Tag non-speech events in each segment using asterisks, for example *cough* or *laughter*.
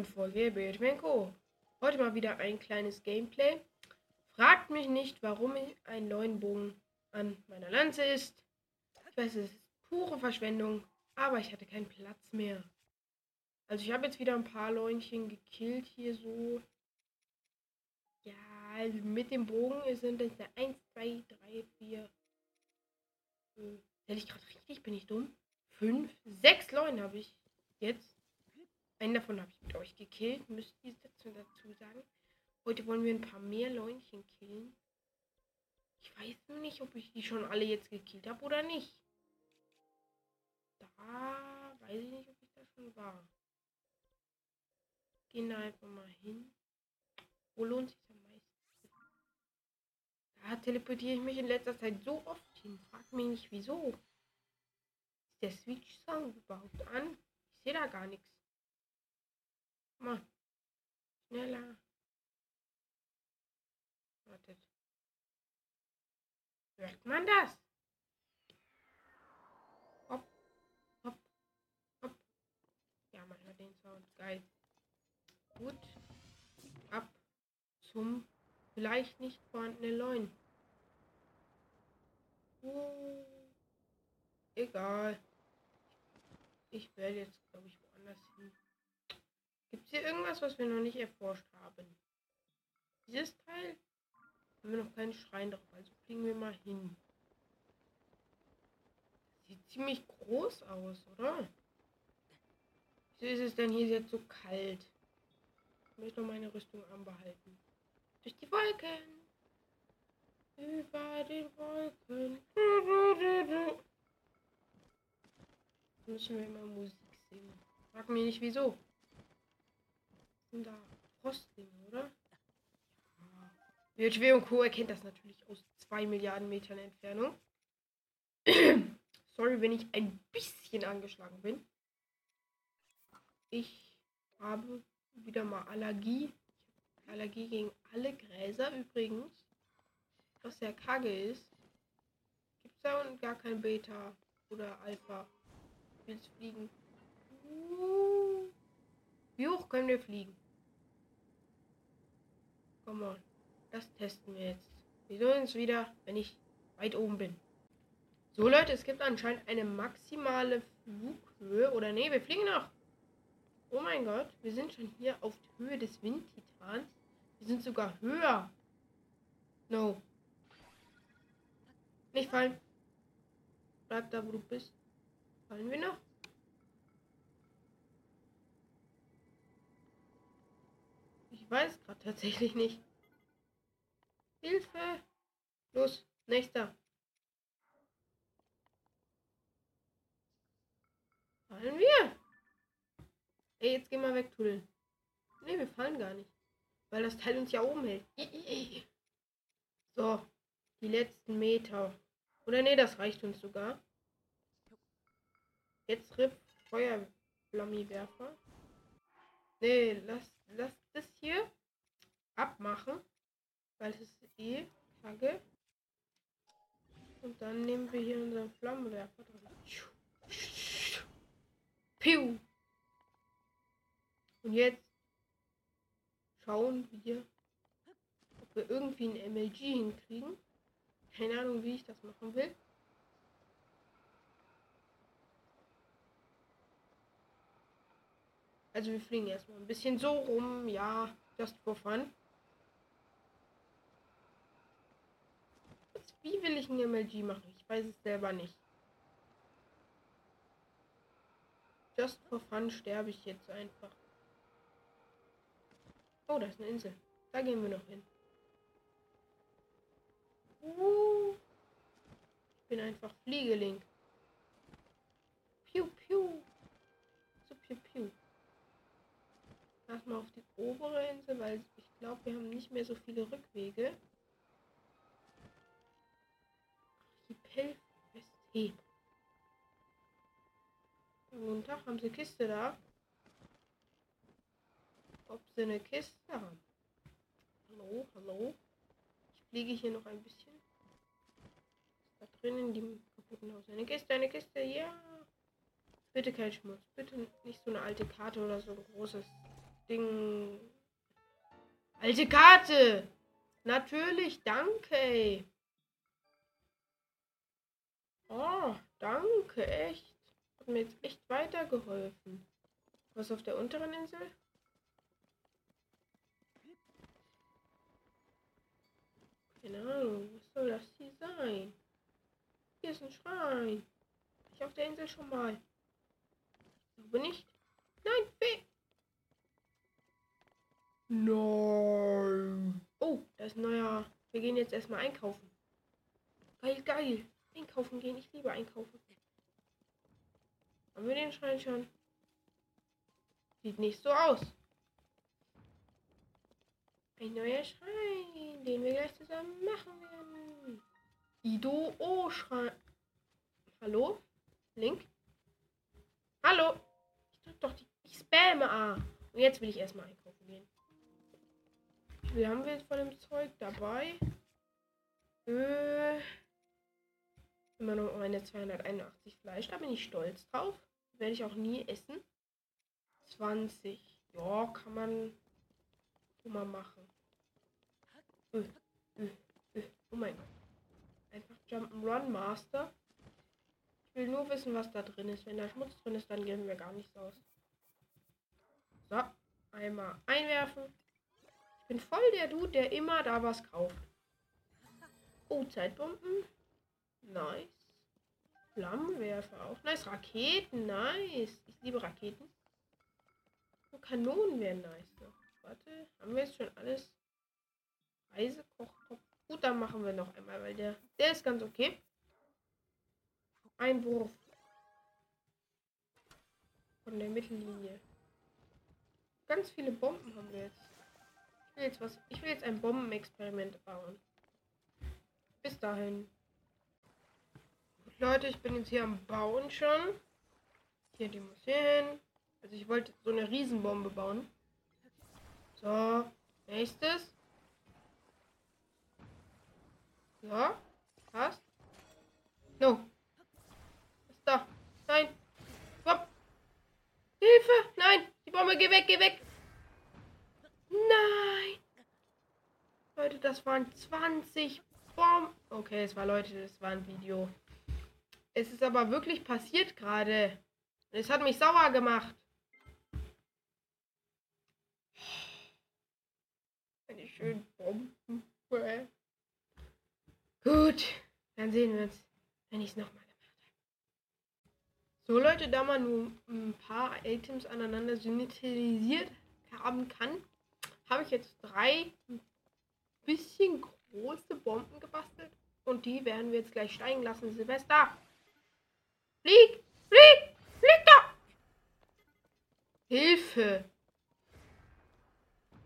neuen Folge Bildmenko. Heute mal wieder ein kleines Gameplay. Fragt mich nicht, warum ein neuen Bogen an meiner Lanze ist. Ich weiß, es ist pure Verschwendung, aber ich hatte keinen Platz mehr. Also ich habe jetzt wieder ein paar Leunchen gekillt hier so. Ja, also mit dem Bogen sind es 1, 2, 3, 4. Hätte ich gerade richtig? Bin ich dumm? 5, 6 Leuen habe ich jetzt. Einen davon habe ich mit euch gekillt, müsst ihr dazu, dazu sagen. Heute wollen wir ein paar mehr Leunchen killen. Ich weiß nur nicht, ob ich die schon alle jetzt gekillt habe oder nicht. Da weiß ich nicht, ob ich da schon war. Gehen da einfach mal hin. Wo lohnt sich am meisten? Da teleportiere ich mich in letzter Zeit so oft hin. Frag mich nicht wieso. Ist der Switch-Sound überhaupt an? Ich sehe da gar nichts. Mal. Schneller. Wartet. Hört man das? Hopp. Hopp. Hopp. Ja, man hört den Sound. Geil. Gut. Ab zum vielleicht nicht vorhandenen Leuen. Uh, egal. Ich werde jetzt, glaube ich, woanders hin. Gibt es hier irgendwas, was wir noch nicht erforscht haben? Dieses Teil? Haben wir noch keinen Schrein drauf, also fliegen wir mal hin. Sieht ziemlich groß aus, oder? Wieso ist es denn hier jetzt so kalt? Ich möchte noch meine Rüstung anbehalten. Durch die Wolken. Über den Wolken. Müssen wir immer Musik singen. Frag mich nicht wieso sind da Frostlinge, oder? Ja. WHW und Co. erkennt das natürlich aus 2 Milliarden Metern Entfernung. *clears throat* Sorry, wenn ich ein bisschen angeschlagen bin. Ich habe wieder mal Allergie. Allergie gegen alle Gräser übrigens. Was sehr kacke ist. Gibt es da gar kein Beta oder Alpha? Willst fliegen? Wie hoch können wir fliegen? Komm on. Das testen wir jetzt. Wir sehen uns wieder, wenn ich weit oben bin. So Leute, es gibt anscheinend eine maximale Flughöhe. Oder nee, wir fliegen noch. Oh mein Gott, wir sind schon hier auf Höhe des Windtitans. Wir sind sogar höher. No. Nicht fallen. Bleib da, wo du bist. Fallen wir noch? Weiß gerade tatsächlich nicht. Hilfe! Los, nächster. Fallen wir? Ey, jetzt gehen wir weg, Tunnel. Ne, wir fallen gar nicht. Weil das Teil uns ja oben hält. *laughs* So, die letzten Meter. Oder ne, das reicht uns sogar. Jetzt Ripp Feuerflammiwerfer. Ne, lass lass das hier abmachen, weil es ist eh Kacke. Und dann nehmen wir hier unseren Flammenwerfer dran. Piu! Und jetzt schauen wir, ob wir irgendwie ein MLG hinkriegen. Keine Ahnung, wie ich das machen will. Also wir fliegen erstmal ein bisschen so rum, ja, just for fun. Wie will ich ein MLG machen? Ich weiß es selber nicht. Just for fun sterbe ich jetzt einfach. Oh, da ist eine Insel. Da gehen wir noch hin. Uh, ich bin einfach Fliegeling. Piu, piu. So, piu, piu erstmal auf die obere Insel, weil ich glaube, wir haben nicht mehr so viele Rückwege. Archipel Westheb. Guten Tag, haben Sie Kiste da? Ob Sie eine Kiste haben? Hallo, hallo. Ich fliege hier noch ein bisschen. Da drinnen die kaputten Haus? Eine Kiste, eine Kiste, ja. Bitte kein Schmutz. Bitte nicht so eine alte Karte oder so ein großes Ding. Alte Karte! Natürlich, danke, ey. Oh, danke, echt. Hat mir jetzt echt weitergeholfen. Was auf der unteren Insel? Keine Ahnung, was soll das hier sein? Hier ist ein Schrein. Ich auf der Insel schon mal. Ich nicht. Nein, weh. Nein. Oh, da ist ein neuer. Wir gehen jetzt erstmal einkaufen. Geil, geil. Einkaufen gehen. Ich liebe einkaufen. Haben wir den Schrein schon? Sieht nicht so aus. Ein neuer Schrein, den wir gleich zusammen machen werden. Ido O Schrein. Hallo? Link? Hallo? Ich drück doch die. Ich spamme A. Und jetzt will ich erstmal einkaufen gehen. Wie haben wir jetzt von dem Zeug dabei? Äh, immer noch meine 281 Fleisch. Da bin ich stolz drauf. Werde ich auch nie essen. 20. Ja, kann man mal machen. Äh, äh, äh. Oh mein Gott. Einfach Jump'n'Run Master. Ich will nur wissen, was da drin ist. Wenn da Schmutz drin ist, dann geben wir gar nichts aus. So, einmal einwerfen. Bin voll der Dude, der immer da was kauft. Oh, Zeitbomben. Nice. Flammenwerfer auch. Nice. Raketen. Nice. Ich liebe Raketen. Und Kanonen wären nice noch. Warte, haben wir jetzt schon alles? Reisekochtopf. Gut, dann machen wir noch einmal, weil der, der ist ganz okay. Einwurf. Von der Mittellinie. Ganz viele Bomben haben wir jetzt. Will jetzt was. Ich will jetzt ein Bombenexperiment bauen. Bis dahin. Leute, ich bin jetzt hier am Bauen schon. Hier, die muss hier hin. Also ich wollte so eine Riesenbombe bauen. So, nächstes. Ja, passt. No. Ist da. Nein. Hopp. Hilfe. Nein. Die Bombe, geh weg, geh weg. Nein. Leute, das waren 20 Bomben. Okay, es war Leute, das war ein Video. Es ist aber wirklich passiert gerade. Es hat mich sauer gemacht. Eine schöne Bomben. Gut, dann sehen wir uns, wenn ich es nochmal gemacht habe. So Leute, da man nur ein paar Items aneinander synthetisiert haben kann, habe ich jetzt drei bisschen große Bomben gebastelt. Und die werden wir jetzt gleich steigen lassen. Silvester! Flieg! Flieg! Flieg da! Hilfe!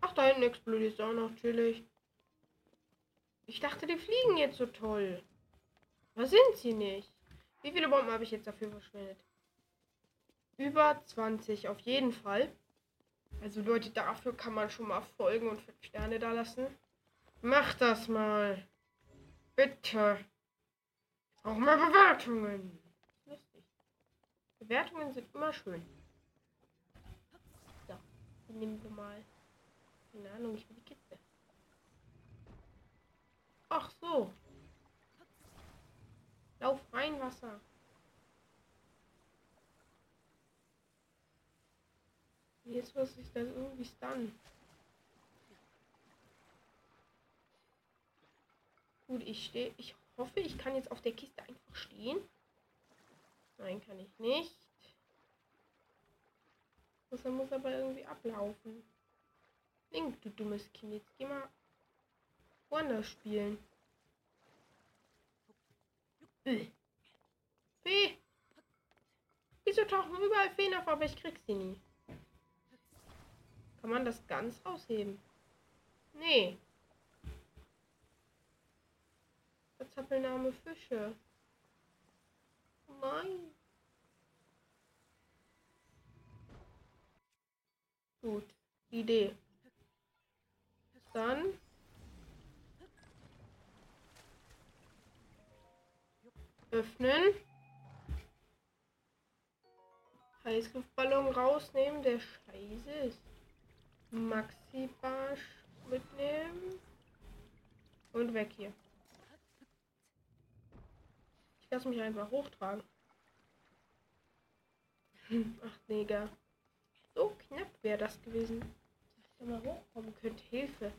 Ach, da hinten explodiert es auch chillig. Ich dachte, die fliegen jetzt so toll. Was sind sie nicht? Wie viele Bomben habe ich jetzt dafür verschwendet? Über 20 auf jeden Fall. Also Leute, dafür kann man schon mal folgen und 5 Sterne da lassen. Mach das mal. Bitte. Auch mal Bewertungen. Lustig. Bewertungen sind immer schön. So, nehmen wir mal. Keine Ahnung, ich will die Kiste. Ach so. Lauf rein, Wasser. Jetzt muss ich das irgendwie stunnen. Gut, ich stehe. Ich hoffe, ich kann jetzt auf der Kiste einfach stehen. Nein, kann ich nicht. Das muss aber irgendwie ablaufen. Link, du dummes Kind. Jetzt geh mal woanders spielen. Fee! Wieso tauchen überall Feen auf, aber ich krieg sie nie? Kann man das ganz rausheben? Nee. Verzappelnahme Fische. Nein. Gut. Idee. Dann öffnen. Heißluftballon rausnehmen, der scheiße ist. Maxi Barsch mitnehmen. Und weg hier. Ich lasse mich einfach hochtragen. Ach, Neger. So knapp wäre das gewesen. Dass ich da mal hochkommen könnte. Hilfe.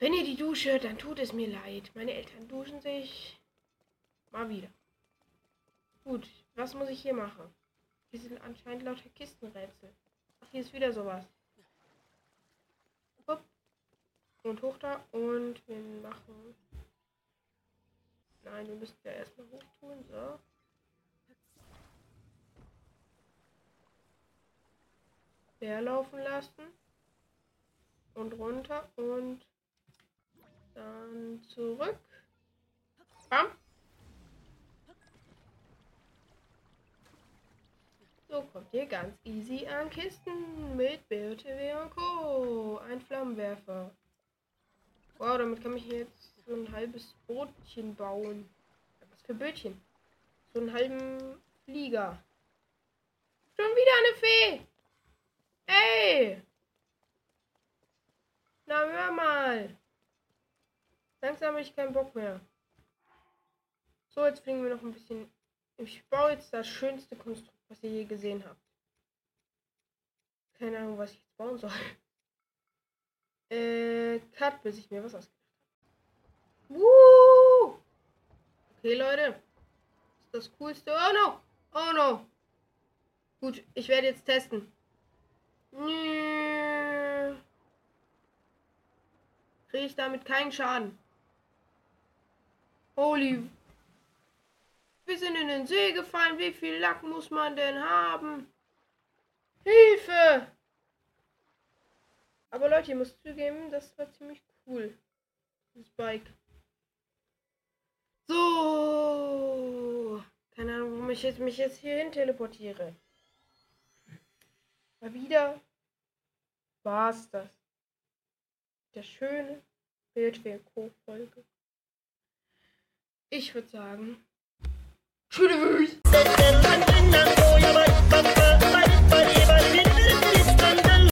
Wenn ihr die Dusche dann tut es mir leid. Meine Eltern duschen sich mal wieder. Gut, was muss ich hier machen? Hier sind anscheinend lauter Kistenrätsel. Ach, hier ist wieder sowas. Und hoch da. Und wir machen. Nein, wir müssen ja erstmal hoch tun. So. Leer laufen lassen. Und runter und dann zurück. Bam. So kommt ihr ganz easy an Kisten mit BOTW und Co. Ein Flammenwerfer. Wow, damit kann ich jetzt so ein halbes Bootchen bauen. Was für Bötchen? So einen halben Flieger. Schon wieder eine Fee! Ey! Na, hör mal! Langsam habe ich keinen Bock mehr. So, jetzt fliegen wir noch ein bisschen. Ich baue jetzt das schönste Konstrukt, was ihr je gesehen habt. Keine Ahnung, was ich jetzt bauen soll. Äh, Cut, bis ich mir was ausgedacht habe. Woo! Okay, Leute. Das ist das Coolste. Oh no! Oh no! Gut, ich werde jetzt testen. Kriege ich damit keinen Schaden. Holy. Wir sind in den See gefallen. Wie viel Lack muss man denn haben? Hilfe! Aber Leute, ihr müsst zugeben, das war ziemlich cool. Das Bike. So. Keine Ahnung, warum ich jetzt, mich jetzt hierhin teleportiere. Mal wieder war's das. Der schöne Bildschirm Co-Folge. Ich würde sagen. Tschüss.